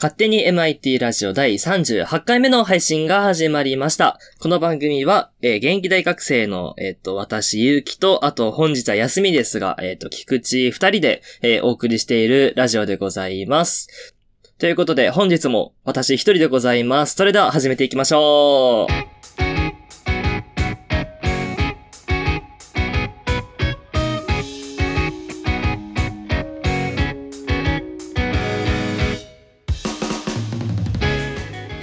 勝手に MIT ラジオ第38回目の配信が始まりました。この番組は、えー、現役大学生の、えっ、と、私、ゆうきと、あと、本日は休みですが、えっ、と、菊池二人で、えー、お送りしているラジオでございます。ということで、本日も私一人でございます。それでは始めていきましょう。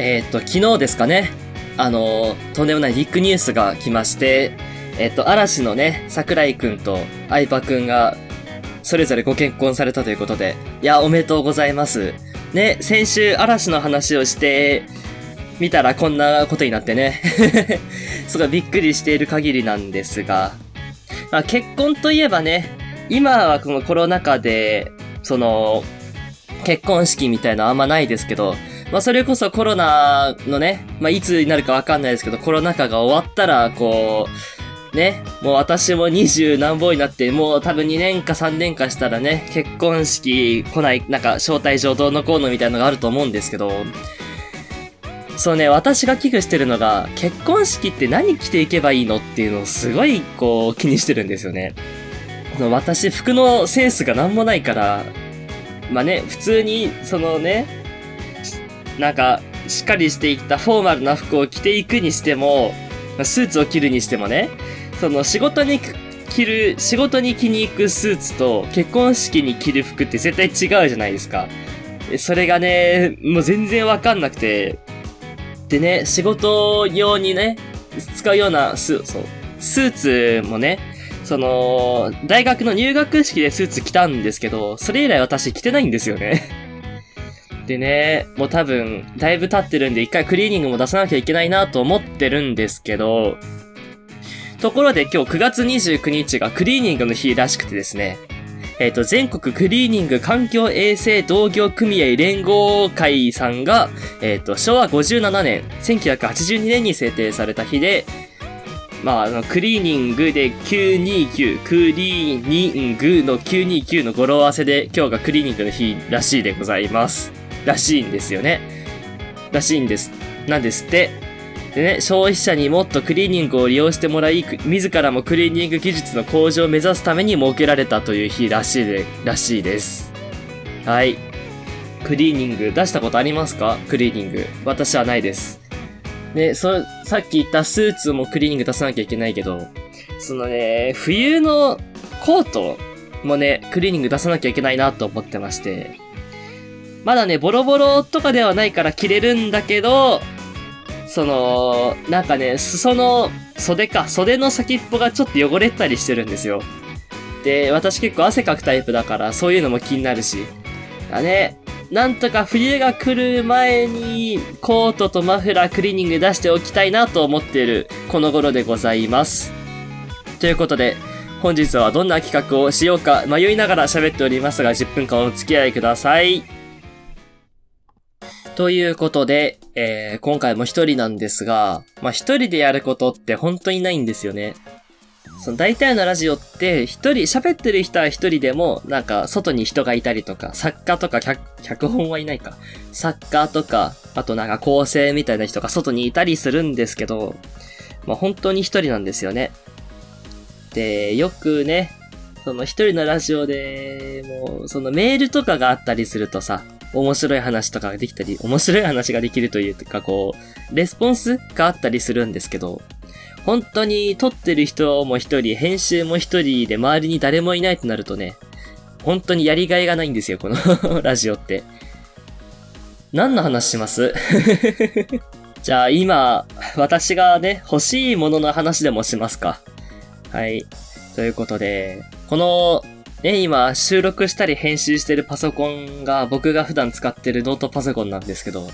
えーと、昨日ですかね。あの、とんでもないビッグニュースが来まして、えーと、嵐のね、桜井くんと相葉くんが、それぞれご結婚されたということで、いや、おめでとうございます。ね、先週嵐の話をして、見たらこんなことになってね。すごいびっくりしている限りなんですが、まあ、結婚といえばね、今はこのコロナ禍で、その、結婚式みたいなあんまないですけど、まあそれこそコロナのね、まあいつになるかわかんないですけど、コロナ禍が終わったら、こう、ね、もう私も二十何本になって、もう多分2年か3年かしたらね、結婚式来ない、なんか招待状どうのこうのみたいなのがあると思うんですけど、そうね、私が危惧してるのが、結婚式って何着ていけばいいのっていうのをすごい、こう、気にしてるんですよね。の私、服のセンスがなんもないから、まあね、普通に、そのね、なんか、しっかりしていったフォーマルな服を着ていくにしても、スーツを着るにしてもね、その仕事に着る、仕事に着に行くスーツと結婚式に着る服って絶対違うじゃないですか。それがね、もう全然わかんなくて、でね、仕事用にね、使うようなスそうスーツもね、その、大学の入学式でスーツ着たんですけど、それ以来私着てないんですよね。でね、もう多分、だいぶ経ってるんで、一回クリーニングも出さなきゃいけないなと思ってるんですけど、ところで今日9月29日がクリーニングの日らしくてですね、えっ、と、全国クリーニング環境衛生同業組合連合会さんが、えっ、と、昭和57年、1982年に制定された日で、まあ、あの、クリーニングで929、クリーニングの929の語呂合わせで、今日がクリーニングの日らしいでございます。らしいんですよね。らしいんです。なんですって。でね、消費者にもっとクリーニングを利用してもらい、自らもクリーニング技術の向上を目指すために設けられたという日らしいで、らしいです。はい。クリーニング出したことありますか？クリーニング。私はないです。で、そ、さっき言ったスーツもクリーニング出さなきゃいけないけど、そのね、冬のコートもね、クリーニング出さなきゃいけないなと思ってまして、まだね、ボロボロとかではないから着れるんだけど、その、なんかね、裾の袖か、袖の先っぽがちょっと汚れたりしてるんですよ。で、私結構汗かくタイプだから、そういうのも気になるし。だね、なんとか冬が来る前に、コートとマフラークリーニング出しておきたいなと思っている、この頃でございます。ということで、本日はどんな企画をしようか迷いながら喋っておりますが、10分間お付き合いください。ということで、えー、今回も一人なんですが、まあ、一人でやることって本当にないんですよね。その大体のラジオって一人、喋ってる人は一人でも、なんか外に人がいたりとか、作家とか脚本はいないか。作家とか、あとなんか構成みたいな人が外にいたりするんですけど、まあ、本当に一人なんですよね。で、よくね、その一人のラジオで、もう、そのメールとかがあったりするとさ、面白い話とかができたり、面白い話ができるというか、こう、レスポンスがあったりするんですけど、本当に撮ってる人も一人、編集も一人で周りに誰もいないとなるとね、本当にやりがいがないんですよ、この ラジオって。何の話します？じゃあ今、私がね、欲しいものの話でもしますか。はい。ということで、このね、今収録したり編集してるパソコンが僕が普段使ってるノートパソコンなんですけど、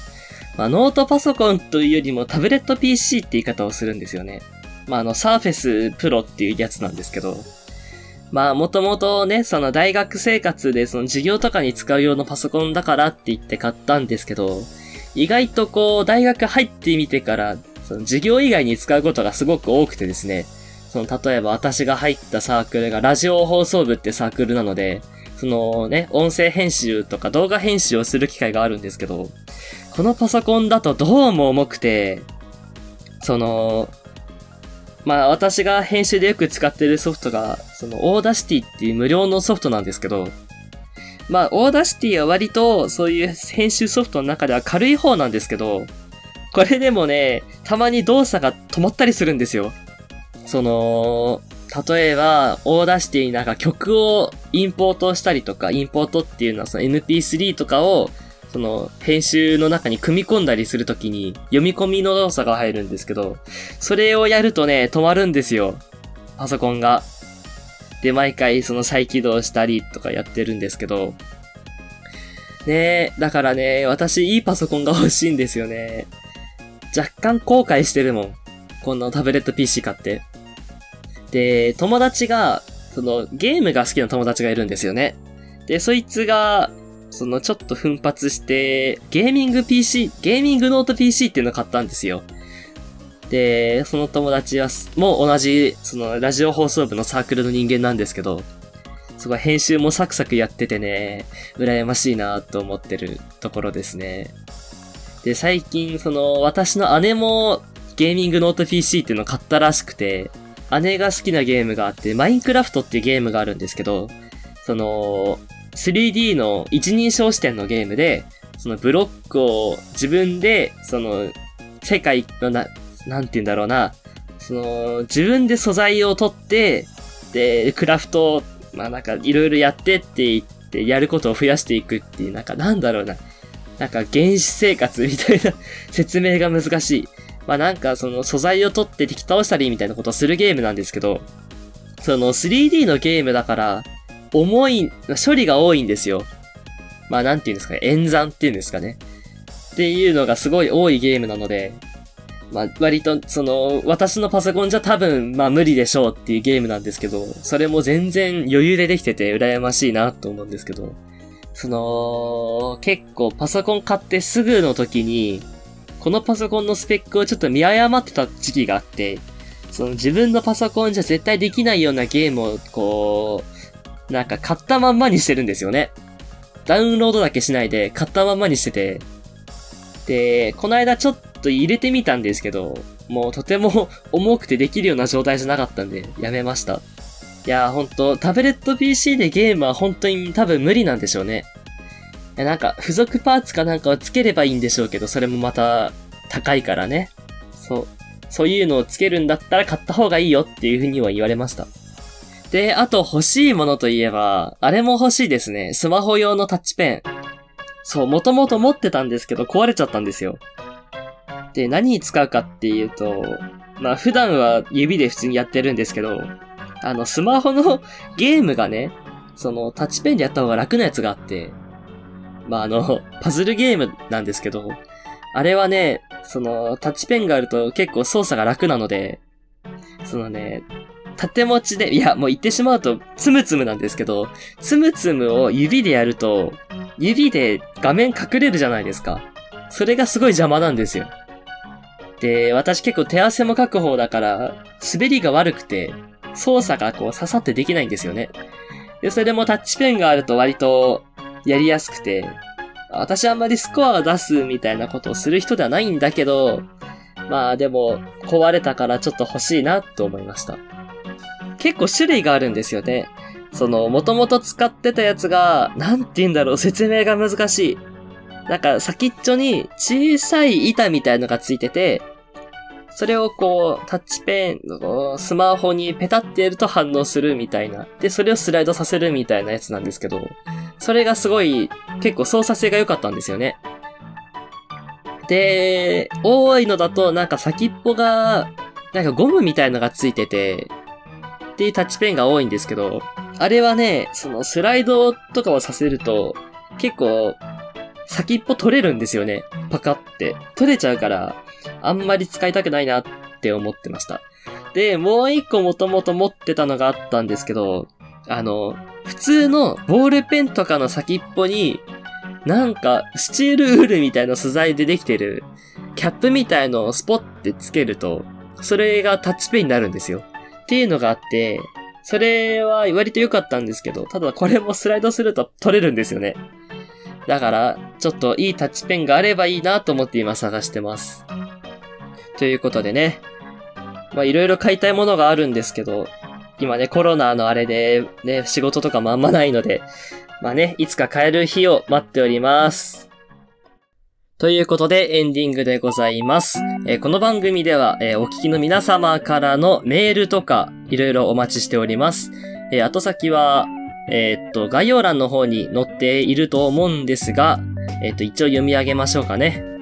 まあ、ノートパソコンというよりもタブレット PC って言い方をするんですよね。まあ、あの、サーフェスプロっていうやつなんですけど、まあ、もともとね、その大学生活でその授業とかに使う用のパソコンだからって言って買ったんですけど、意外とこう、大学入ってみてから、その授業以外に使うことがすごく多くてですね、その、例えば私が入ったサークルがラジオ放送部ってサークルなので、そのね、音声編集とか動画編集をする機会があるんですけど、このパソコンだとどうも重くて、その、まあ私が編集でよく使ってるソフトが、その Audacity っていう無料のソフトなんですけど、まあ Audacity は割とそういう編集ソフトの中では軽い方なんですけど、これでもね、たまに動作が止まったりするんですよ。その、例えば、 Audacity になんか曲をインポートしたりとか、インポートっていうのはその MP3 とかを、その編集の中に組み込んだりするときに読み込みの動作が入るんですけど、それをやるとね、止まるんですよ。パソコンが。で、毎回その再起動したりとかやってるんですけど、ねえ、だからね、私いいパソコンが欲しいんですよね。若干後悔してるもん。このタブレット PC 買って。で、友達が、そのゲームが好きな友達がいるんですよね。で、そいつが、そのちょっと奮発して、ゲーミング PC、ゲーミングノート PC っていうのを買ったんですよ。で、その友達は、もう同じ、そのラジオ放送部のサークルの人間なんですけど、すごい編集もサクサクやっててね、羨ましいなと思ってるところですね。で、最近、その、私の姉もゲーミングノート PC っていうのを買ったらしくて、姉が好きなゲームがあって、マインクラフトっていうゲームがあるんですけど、その、3D の一人称視点のゲームで、そのブロックを自分で、その、世界のな、なんて言うんだろうな、その、自分で素材を取って、で、クラフトをまあなんかいろいろやってって言ってやることを増やしていくっていう、なんかなんだろうな。なんか原始生活みたいな説明が難しい。まあなんかその素材を取って敵倒したりみたいなことをするゲームなんですけど、その 3D のゲームだから、重い、処理が多いんですよ。まあなんていうんですかね、演算っていうんですかね。っていうのがすごい多いゲームなので、まあ、割と、その、私のパソコンじゃ多分、まあ無理でしょうっていうゲームなんですけど、それも全然余裕でできてて羨ましいなと思うんですけど、その、結構パソコン買ってすぐの時に、このパソコンのスペックをちょっと見誤ってた時期があって、その自分のパソコンじゃ絶対できないようなゲームを、こう、なんか買ったまんまにしてるんですよね。ダウンロードだけしないで買ったまんまにしてて、で、この間ちょっと入れてみたんですけど、もうとても 重くてできるような状態じゃなかったんで、やめました。いやーほんと、タブレット PC でゲームは本当に多分無理なんでしょうね。なんか、付属パーツかなんかをつければいいんでしょうけど、それもまた高いからね。そう。そういうのをつけるんだったら買った方がいいよっていう風には言われました。で、あと欲しいものといえば、あれも欲しいですね。スマホ用のタッチペン。そう、もともと持ってたんですけど壊れちゃったんですよ。で、何に使うかっていうと、まあ普段は指で普通にやってるんですけど、あの、スマホの ゲームがね、そのタッチペンでやった方が楽なやつがあって、まああの、パズルゲームなんですけど、あれはね、そのタッチペンがあると結構操作が楽なので、そのね、縦持ちで、いや、もう言ってしまうと、つむつむなんですけど、つむつむを指でやると、指で画面隠れるじゃないですか。それがすごい邪魔なんですよ。で、私結構手汗もかく方だから、滑りが悪くて、操作がこう刺さってできないんですよね。で、それでもタッチペンがあると割とやりやすくて、私あんまりスコアを出すみたいなことをする人ではないんだけど、まあでも壊れたからちょっと欲しいなと思いました。結構種類があるんですよね。その、元々使ってたやつが、なんて言うんだろう、説明が難しい。なんか先っちょに小さい板みたいのがついてて、それをこう、タッチペンスマホにペタってやると反応するみたいな。で、それをスライドさせるみたいなやつなんですけど、それがすごい結構操作性が良かったんですよね。で、多いのだとなんか先っぽが、なんかゴムみたいのがついてて、っていうタッチペンが多いんですけど、あれはね、そのスライドとかをさせると、結構先っぽ取れるんですよね。パカって。取れちゃうから、あんまり使いたくないなって思ってました。で、もう一個もともと持ってたのがあったんですけど、あの、普通のボールペンとかの先っぽに、なんか、スチールウールみたいな素材でできてる、キャップみたいのをスポッてつけると、それがタッチペンになるんですよ。っていうのがあって、それは割と良かったんですけど、ただこれもスライドすると取れるんですよね。だから、ちょっといいタッチペンがあればいいなと思って今探してます。ということでね。まあいろいろ買いたいものがあるんですけど、今ね、コロナのあれで、ね、仕事とかもあんまないので、まあね、いつか買える日を待っております。ということで、エンディングでございます。えー、この番組では、えー、お聞きの皆様からのメールとか、いろいろお待ちしております。えー、後先は、えー、っと、概要欄の方に載っていると思うんですが、えー、っと、一応読み上げましょうかね。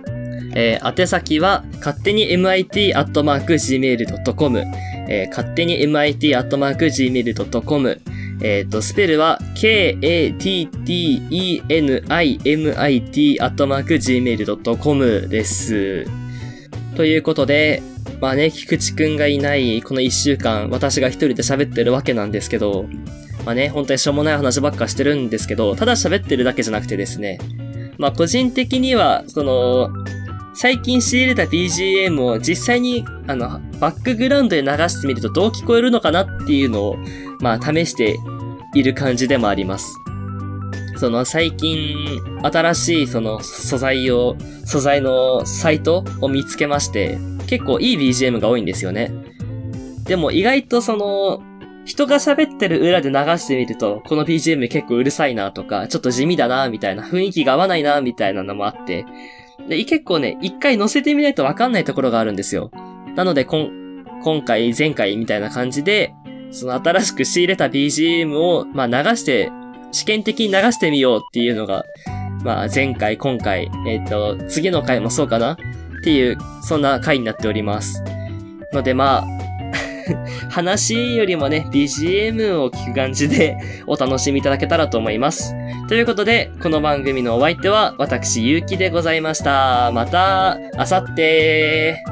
えー、宛先は、勝手に mit.gmail.com、えー、勝手に mit.gmail.com、えっ、と、スペルは、k-a-t-t-e-n-i-m-i-t.gmail.com です。ということで、まあね、菊池くんがいないこの一週間、私が一人で喋ってるわけなんですけど、まあね、本当にしょうもない話ばっかしてるんですけど、ただ喋ってるだけじゃなくてですね、まあ個人的には、その、最近仕入れた BGM を実際に、あの、バックグラウンドで流してみるとどう聞こえるのかなっていうのを、まあ試している感じでもあります。その最近、新しいその素材を、素材のサイトを見つけまして、結構いい BGM が多いんですよね。でも意外とその、人が喋ってる裏で流してみると、この BGM 結構うるさいなとか、ちょっと地味だなみたいな、雰囲気が合わないなみたいなのもあって、で、結構ね、一回載せてみないとわかんないところがあるんですよ。なので、こん、今回、前回みたいな感じで、その新しく仕入れた BGM を、まあ流して、試験的に流してみようっていうのが、まあ前回、今回、えっ、ー、と、次の回もそうかなっていう、そんな回になっております。のでまあ、話よりもね、BGM を聞く感じでお楽しみいただけたらと思います。ということで、この番組のお相手は私、ゆうきでございました。また、あさって